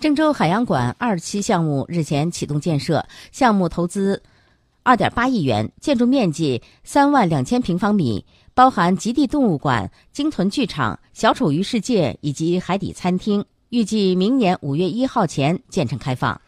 郑州海洋馆二期项目日前启动建设项目投资二点八亿元建筑面积三万两千平方米包含极地动物馆鲸豚剧场小丑鱼世界以及海底餐厅预计明年五月一号前建成开放。